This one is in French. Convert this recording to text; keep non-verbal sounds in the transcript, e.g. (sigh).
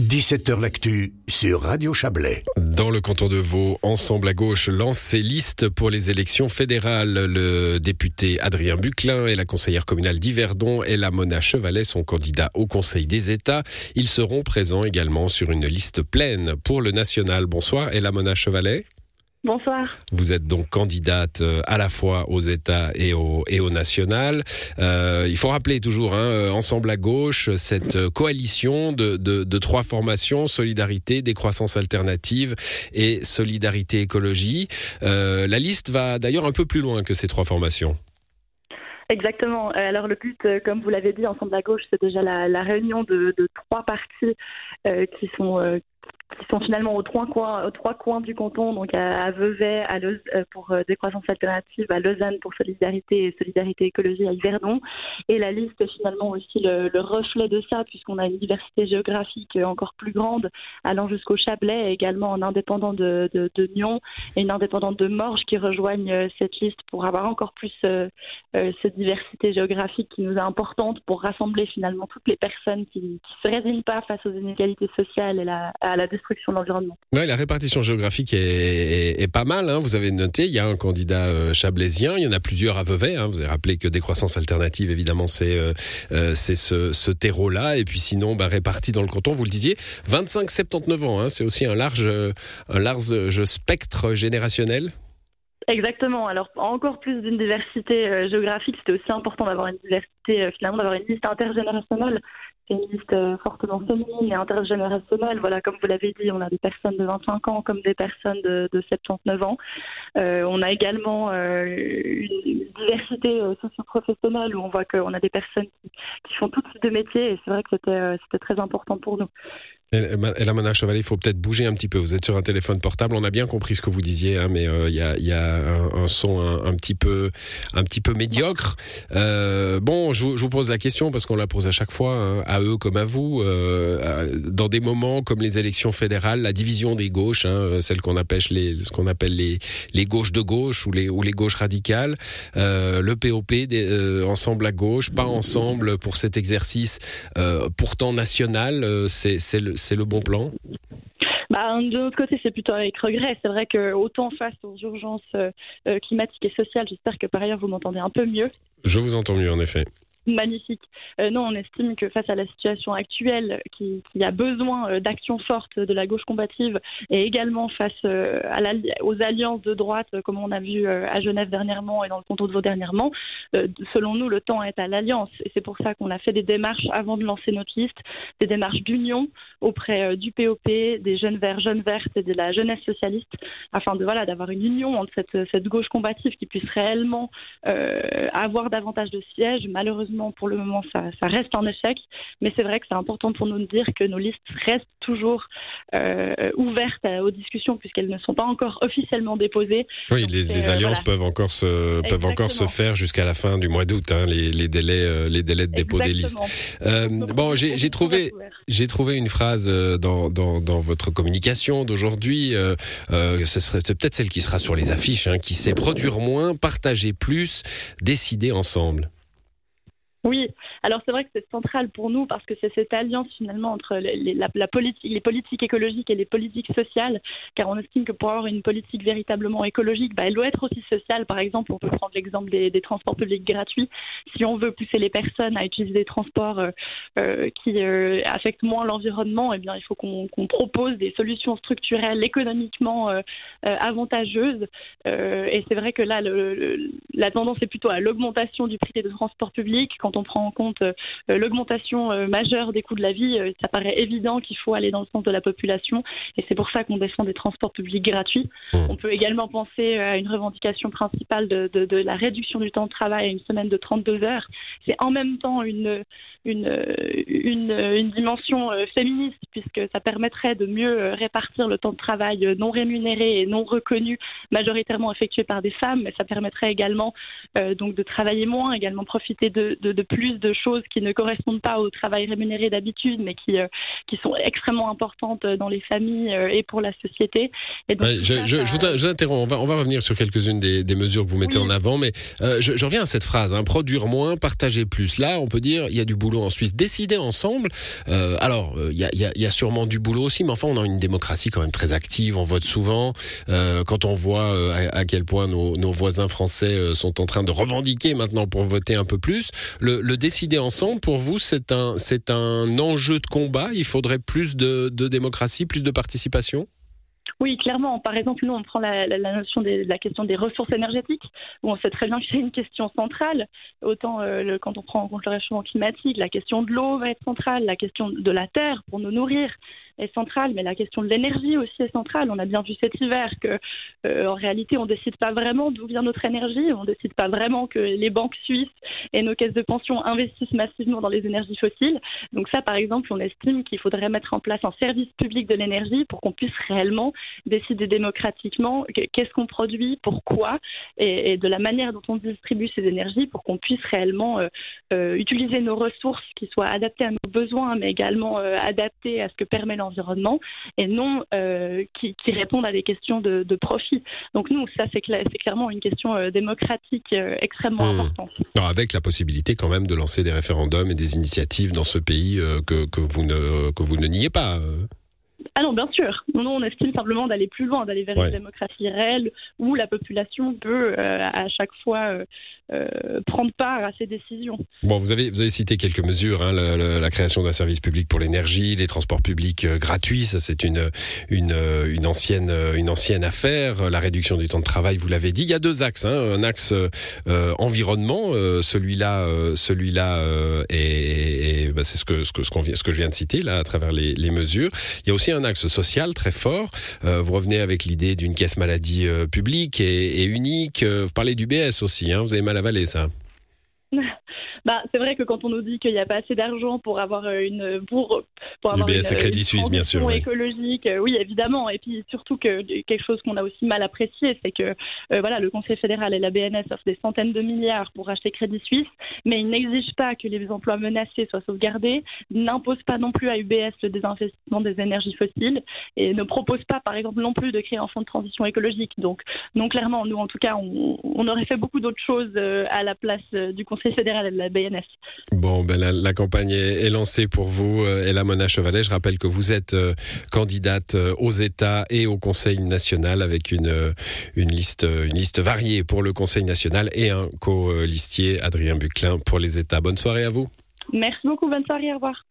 17h L'actu sur Radio Chablais. Dans le canton de Vaud, Ensemble à gauche lance ses listes pour les élections fédérales. Le député Adrien Buclin et la conseillère communale d'Yverdon et la Mona Chevalet sont candidats au Conseil des États. Ils seront présents également sur une liste pleine pour le national. Bonsoir, et la Mona Chevalet. Bonsoir. Vous êtes donc candidate euh, à la fois aux États et au, et au national. Euh, il faut rappeler toujours, hein, euh, Ensemble à gauche, cette coalition de, de, de, trois formations, Solidarité, Décroissance alternative et Solidarité écologie. Euh, la liste va d'ailleurs un peu plus loin que ces trois formations. Exactement. Alors le but, comme vous l'avez dit, Ensemble à gauche, c'est déjà la, la réunion de, de, trois partis euh, qui sont euh, qui sont finalement aux trois coins, aux trois coins du canton, donc à, Vevey, à Lausanne, euh, pour euh, décroissance alternative, à Lausanne pour solidarité et solidarité écologie à Yverdon. Et la liste est finalement aussi le, le reflet de ça, puisqu'on a une diversité géographique encore plus grande, allant jusqu'au Chablais, également un indépendant de, Nyon et une indépendante de Morges qui rejoignent euh, cette liste pour avoir encore plus cette diversité géographique qui nous est importante pour rassembler finalement toutes les personnes qui ne se résignent pas face aux inégalités sociales et à la destruction de l'environnement. Ouais, la répartition géographique est, est, est pas mal. Hein. Vous avez noté, il y a un candidat euh, chablaisien, il y en a plusieurs à Vevey. Hein. Vous avez rappelé que décroissance alternative, évidemment, c'est euh, euh, ce, ce terreau-là. Et puis sinon, bah, réparti dans le canton, vous le disiez, 25-79 ans. Hein. C'est aussi un large, un large spectre générationnel. Exactement. Alors encore plus d'une diversité euh, géographique, c'était aussi important d'avoir une diversité euh, finalement d'avoir une liste intergénérationnelle. Liste euh, fortement féminine et intergénérationnelle. Voilà, comme vous l'avez dit, on a des personnes de 25 ans comme des personnes de, de 79 ans. Euh, on a également euh, une diversité socio-professionnelle où on voit qu'on a des personnes qui, qui font tout type de métiers et c'est vrai que c'était c'était très important pour nous. Et la Mona Chevalet, il faut peut-être bouger un petit peu. Vous êtes sur un téléphone portable. On a bien compris ce que vous disiez, hein, mais il euh, y, a, y, a, un, son un, petit peu, un petit peu médiocre. Euh, bon, je, vous pose la question parce qu'on la pose à chaque fois, hein, à eux comme à vous. Euh, dans des moments comme les élections fédérales, la division des gauches, hein, celle qu'on appelle les, ce qu'on appelle les, gauches de gauche ou les, ou les gauches radicales, le POP, ensemble à gauche, pas ensemble pour cet exercice pourtant national. c'est le c'est le bon plan? Bah, de notre côté, c'est plutôt avec regret. C'est vrai que autant face aux urgences euh, climatiques et sociales, j'espère que par ailleurs vous m'entendez un peu mieux. Je vous entends mieux, en effet magnifique. Euh, non, on estime que face à la situation actuelle, qui, qui a besoin euh, d'actions fortes de la gauche combative, et également face euh, aux alliances de droite, comme on a vu à Genève dernièrement et dans le canton de Vaud dernièrement, selon nous, le temps est à l'alliance. Et c'est pour ça qu'on a fait des démarches avant de lancer notre liste, des démarches d'union auprès du POP, des jeunes verts, jeunes vertes et de la jeunesse socialiste, afin de voilà d'avoir une union entre cette, cette gauche combative qui puisse réellement avoir davantage de sièges. Malheureusement, pour le moment, ça, ça reste un échec. Mais c'est vrai que c'est important pour nous de dire que nos listes restent toujours euh, ouvertes aux discussions puisqu'elles ne sont pas encore officiellement déposées. Oui, Donc, les, les, alliances euh, voilà. peuvent encore se peuvent encore se faire jusqu'à la fin du mois d'août. Hein, les, les, délais euh, les délais de dépôt Exactement. des listes. Euh, bon, j'ai trouvé j'ai trouvé une phrase dans, dans, dans votre communication d'aujourd'hui. Euh, ce serait c'est peut-être celle qui sera sur les affiches. Hein, qui sait produire moins, partager plus, décider ensemble. Oui, alors c'est vrai que c'est central pour nous parce que c'est cette alliance finalement entre les, la, la politique, les politiques écologiques et les politiques sociales, car on estime que pour avoir une politique véritablement écologique, bah, elle doit être aussi sociale. Par exemple, on peut prendre l'exemple des, transports publics gratuits. Si on veut pousser les personnes à utiliser des transports euh, euh, qui euh, affectent moins l'environnement, eh bien il faut qu'on qu propose des solutions structurelles économiquement avantageuses. et c'est vrai que là, le, le, la tendance est plutôt à l'augmentation du prix des transports publics quand on prend en compte euh, l'augmentation euh, majeure des coûts de la vie, euh, ça paraît évident qu'il faut aller dans le sens de la population. Et c'est pour ça qu'on défend des transports publics gratuits. Mmh. On peut également penser à une revendication principale de, de, de, la réduction du temps de travail à une semaine de 32 heures. C'est en même temps une, une, une, une dimension féministe puisque ça permettrait de mieux répartir le temps de travail non rémunéré et non reconnu, majoritairement effectué par des femmes, mais ça permettrait également euh, donc de travailler moins, également profiter de, de, de plus de choses qui ne correspondent pas au travail rémunéré d'habitude, mais qui, qui sont extrêmement importantes dans les familles et pour la société. Et donc, je, je, vous, interromps, on va, on va revenir sur quelques-unes des, des, mesures que vous mettez en avant, mais je, je, reviens à cette phrase, hein, produire moins, partager plus. Là, on peut dire, il y a du boulot en Suisse. Décider ensemble, alors, il y a, y, a, y a sûrement du boulot aussi, mais enfin, on a une démocratie quand même très active, on vote souvent. quand on voit à, quel point nos, nos voisins français sont en train de revendiquer maintenant pour voter un peu plus. Le, décider ensemble, pour vous, c'est un, c'est un enjeu de combat. Il faudrait plus de, de démocratie, plus de participation? Oui, clairement. Par exemple, nous, on prend la, la, notion de la question des ressources énergétiques, où on sait très bien que c'est une question centrale. Autant euh, quand on prend en compte le réchauffement climatique, la question de l'eau va être centrale, la question de la terre pour nous nourrir, est centrale, mais la question de l'énergie aussi est centrale. On a bien vu cet hiver que, euh, en réalité, on décide pas vraiment d'où vient notre énergie, on décide pas vraiment que les banques suisses et nos caisses de pension investissent massivement dans les énergies fossiles. Donc ça, par exemple, on estime qu'il faudrait mettre en place un service public de l'énergie pour qu'on puisse réellement décider démocratiquement qu'est-ce qu'on produit, pourquoi, et, de la manière dont on distribue ces énergies pour qu'on puisse réellement euh, euh, utiliser nos ressources qui soient adaptées à nos besoins, mais également adaptées à ce que permet environnement et non euh, qui, répondent à des questions de, profit. Donc nous, ça c'est clairement une question euh, démocratique euh, extrêmement hmm. importante. avec la possibilité quand même de lancer des référendums et des initiatives dans ce pays que, que, vous ne, que vous ne niez pas. Ah non, bien sûr. Non, on estime simplement d'aller plus loin, d'aller vers une démocratie réelle où la population peut à chaque fois euh, prendre part à ces décisions. Bon, vous avez, vous avez cité quelques mesures, hein, la, création d'un service public pour l'énergie, les transports publics euh, gratuits, ça c'est une, une, euh, ancienne, une ancienne affaire, la réduction du temps de travail, vous l'avez dit. Il y a deux axes, hein, un axe environnement, celui-là celui-là et, bah, c'est ce que, ce, que, ce, que je viens de citer là à travers les, mesures. Il y a aussi un axe social très fort. vous revenez avec l'idée d'une caisse maladie publique et, et unique. vous parlez du BS aussi, hein, vous avez mal la vallée, ça. (laughs) Bah, c'est vrai que quand on nous dit qu'il n'y a pas assez d'argent pour avoir euh, une pour, pour avoir une, Crédit Suisse, bien sûr, écologique, euh, oui évidemment. Et puis surtout que quelque chose qu'on a aussi mal apprécié, c'est que euh, voilà le Conseil fédéral et la BNS offrent des centaines de milliards pour acheter Crédit Suisse, mais ils n'exigent pas que les emplois menacés soient sauvegardés, n'imposent pas non plus à UBS le désinvestissement des énergies fossiles et ne proposent pas par exemple non plus de créer un fonds de transition écologique. Donc non clairement, nous en tout cas, on, on aurait fait beaucoup d'autres choses à la place du Conseil fédéral et de la BNS. Bon, ben la, campagne est, lancée pour vous, euh, Ella Mona Chevalet. Je rappelle que vous êtes euh, candidate euh, aux États et au Conseil national avec une, une, liste, une liste variée pour le Conseil national et un co-listier, Adrien Buclin, pour les États. Bonne soirée à vous. Merci beaucoup, bonne soirée, au revoir.